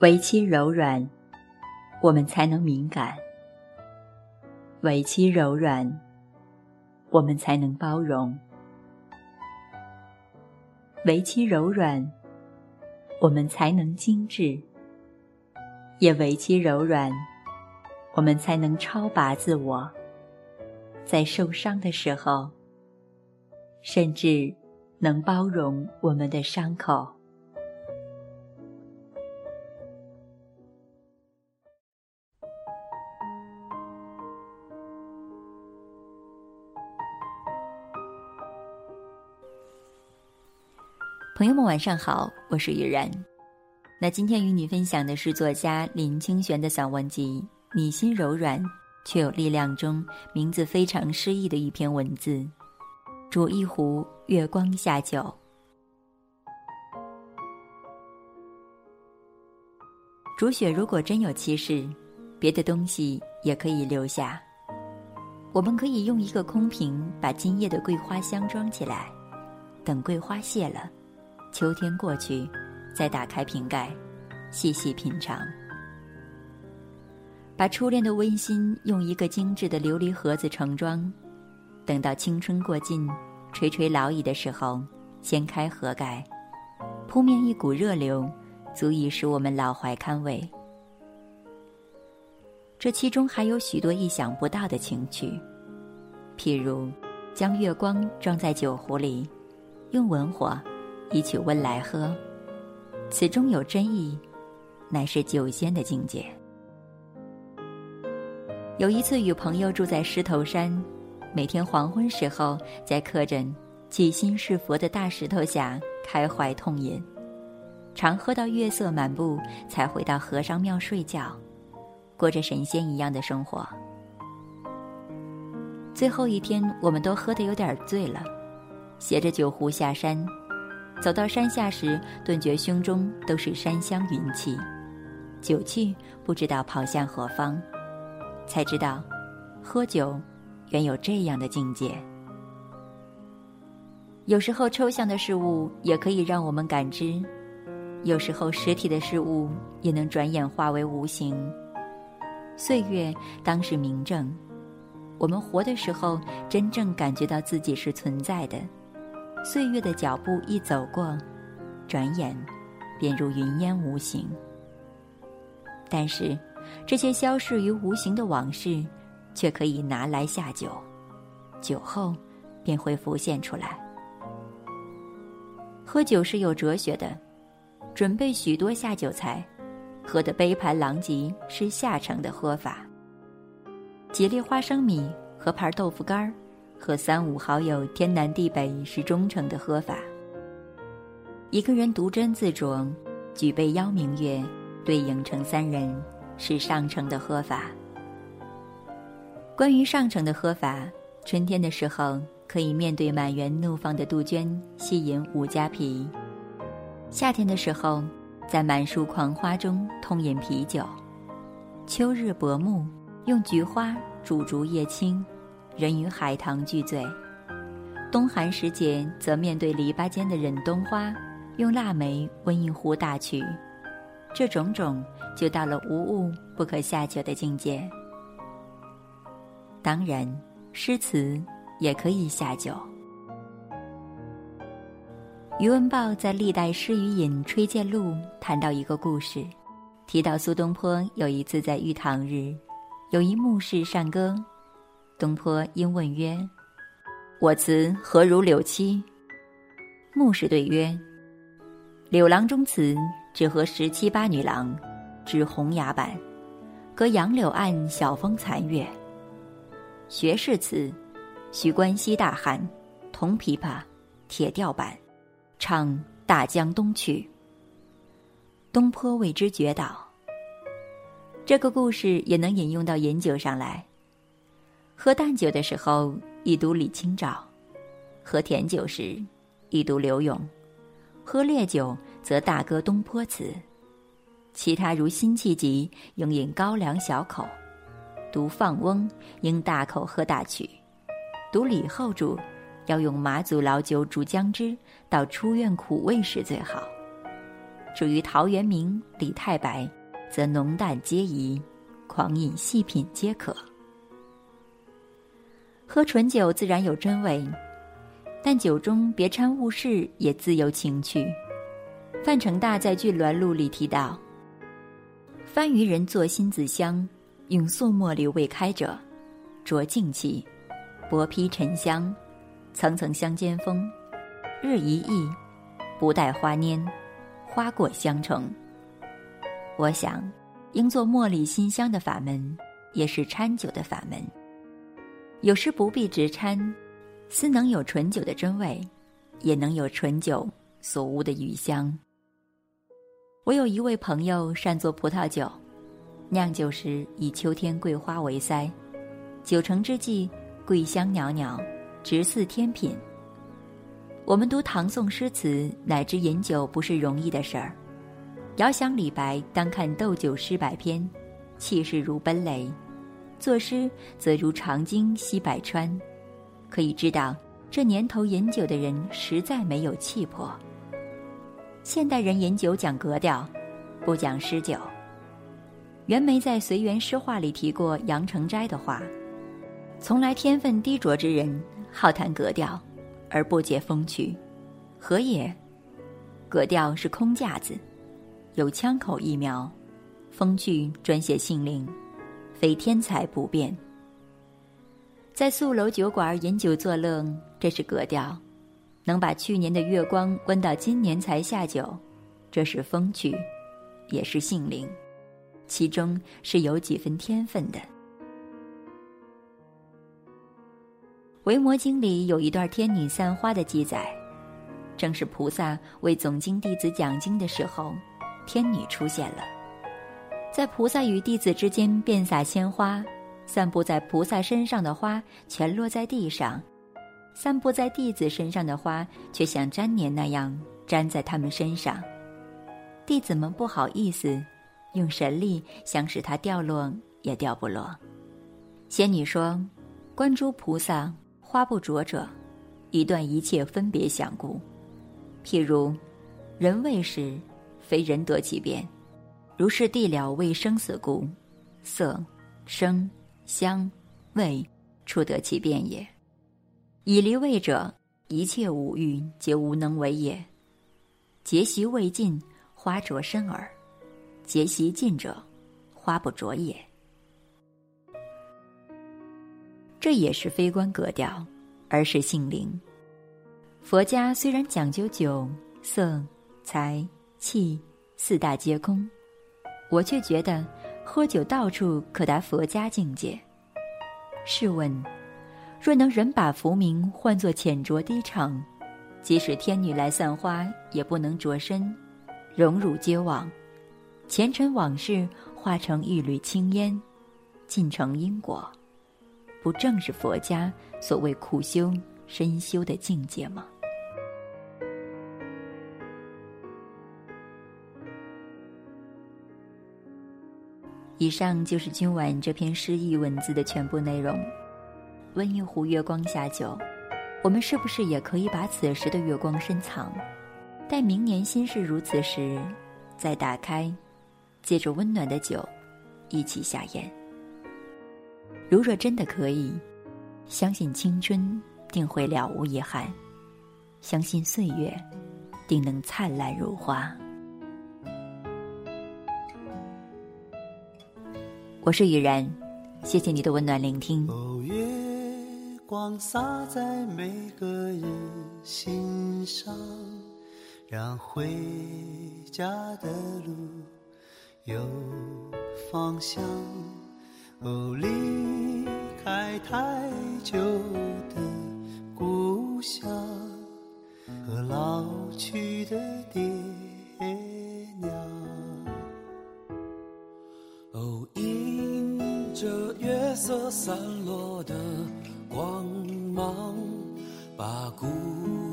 为其柔软，我们才能敏感；为其柔软，我们才能包容；为其柔软，我们才能精致；也为其柔软，我们才能超拔自我。在受伤的时候，甚至能包容我们的伤口。朋友们，晚上好，我是雨然。那今天与你分享的是作家林清玄的散文集《你心柔软却有力量》中名字非常诗意的一篇文字：煮一壶月光下酒。煮雪如果真有其事，别的东西也可以留下。我们可以用一个空瓶把今夜的桂花香装起来，等桂花谢了。秋天过去，再打开瓶盖，细细品尝。把初恋的温馨用一个精致的琉璃盒子盛装，等到青春过尽，垂垂老矣的时候，掀开盒盖，扑面一股热流，足以使我们老怀堪慰。这其中还有许多意想不到的情趣，譬如将月光装在酒壶里，用文火。一曲温来喝，此中有真意，乃是酒仙的境界。有一次与朋友住在狮头山，每天黄昏时候在刻着“起心是佛”的大石头下开怀痛饮，常喝到月色满布，才回到和尚庙睡觉，过着神仙一样的生活。最后一天，我们都喝得有点醉了，携着酒壶下山。走到山下时，顿觉胸中都是山香云气，酒气不知道跑向何方，才知道，喝酒原有这样的境界。有时候抽象的事物也可以让我们感知，有时候实体的事物也能转眼化为无形。岁月当是明证，我们活的时候，真正感觉到自己是存在的。岁月的脚步一走过，转眼便如云烟无形。但是，这些消逝于无形的往事，却可以拿来下酒，酒后便会浮现出来。喝酒是有哲学的，准备许多下酒菜，喝得杯盘狼藉是下乘的喝法。几粒花生米和盘豆腐干儿。和三五好友天南地北是忠诚的喝法。一个人独斟自酌，举杯邀明月，对影成三人是上乘的喝法。关于上乘的喝法，春天的时候可以面对满园怒放的杜鹃细饮五加皮；夏天的时候，在满树狂花中痛饮啤酒；秋日薄暮，用菊花煮竹叶青。人与海棠俱醉，冬寒时节则面对篱笆间的忍冬花，用腊梅温一壶大曲，这种种就到了无物不可下酒的境界。当然，诗词也可以下酒。余文豹在《历代诗与饮吹荐录》谈到一个故事，提到苏东坡有一次在玉堂日，有一牧士善歌。东坡因问曰：“我词何如柳七？”牧士对曰：“柳郎中词只合十七八女郎，指红崖板，隔杨柳岸，晓风残月。学士词，须关西大汉，铜琵琶，铁吊板，唱大江东去。”东坡为之绝倒。这个故事也能引用到饮酒上来。喝淡酒的时候，一读李清照；喝甜酒时，一读柳永；喝烈酒则大歌东坡词；其他如辛弃疾，应饮高粱小口；读放翁，应大口喝大曲；读李后主，要用马祖老酒煮姜汁，到出院苦味时最好。至于陶渊明、李太白，则浓淡皆宜，狂饮细品皆可。喝醇酒自然有真味，但酒中别掺误事，也自有情趣。范成大在《巨鸾录》里提到：“番禺人作新子香，用素茉莉未开者，着净气，薄披沉香，层层香间风，日一溢，不带花蔫，花过香成。”我想，应做茉莉新香的法门，也是掺酒的法门。有时不必直掺，思能有醇酒的真味，也能有醇酒所无的余香。我有一位朋友善做葡萄酒，酿酒时以秋天桂花为塞，酒成之际，桂香袅袅，直似天品。我们读唐宋诗词，乃知饮酒不是容易的事儿。遥想李白当看斗酒诗百篇，气势如奔雷。作诗则如长鲸吸百川，可以知道这年头饮酒的人实在没有气魄。现代人饮酒讲格调，不讲诗酒。袁枚在《随园诗话》里提过杨成斋的话：“从来天分低浊之人，好谈格调，而不解风趣，何也？格调是空架子，有枪口一瞄，风趣专写性灵。”非天才不变。在宿楼酒馆饮酒作乐，这是格调；能把去年的月光关到今年才下酒，这是风趣，也是性灵，其中是有几分天分的。《维摩经》里有一段天女散花的记载，正是菩萨为总经弟子讲经的时候，天女出现了。在菩萨与弟子之间遍撒鲜花，散布在菩萨身上的花全落在地上，散布在弟子身上的花却像粘黏那样粘在他们身上。弟子们不好意思，用神力想使它掉落也掉不落。仙女说：“观诸菩萨花不着者，一断一切分别想故。譬如人未识，非人得其变。”如是地了为生死故，色、声、香、味，触得其变也。以离味者，一切五欲皆无能为也。结习未尽，花着身耳；结习尽者，花不着也。这也是非观格调，而是性灵。佛家虽然讲究酒、色、财、气四大皆空。我却觉得，喝酒到处可达佛家境界。试问，若能人把浮名换作浅酌低唱，即使天女来散花，也不能着身，荣辱皆忘，前尘往事化成一缕青烟，尽成因果，不正是佛家所谓苦修深修的境界吗？以上就是今晚这篇诗意文字的全部内容。温一壶月光下酒，我们是不是也可以把此时的月光深藏，待明年心事如此时，再打开，借着温暖的酒，一起下咽。如若真的可以，相信青春定会了无遗憾，相信岁月定能灿烂如花。我是雨然，谢谢你的温暖聆听。哦，月光洒在每个人心上，让回家的路有方向。哦，离开太久的故乡和老去的爹散落的光芒，把古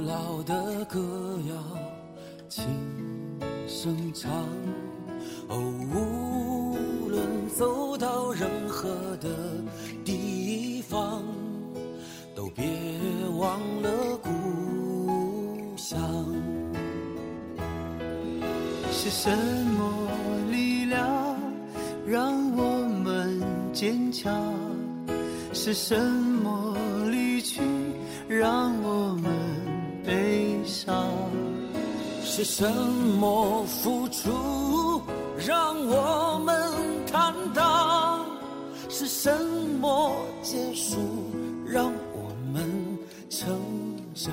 老的歌谣轻声唱。哦，无论走到任何的地方，都别忘了故乡。是什么力量让我们坚强？是什么离去让我们悲伤？是什么付出让我们坦荡？是什么结束让我们成长？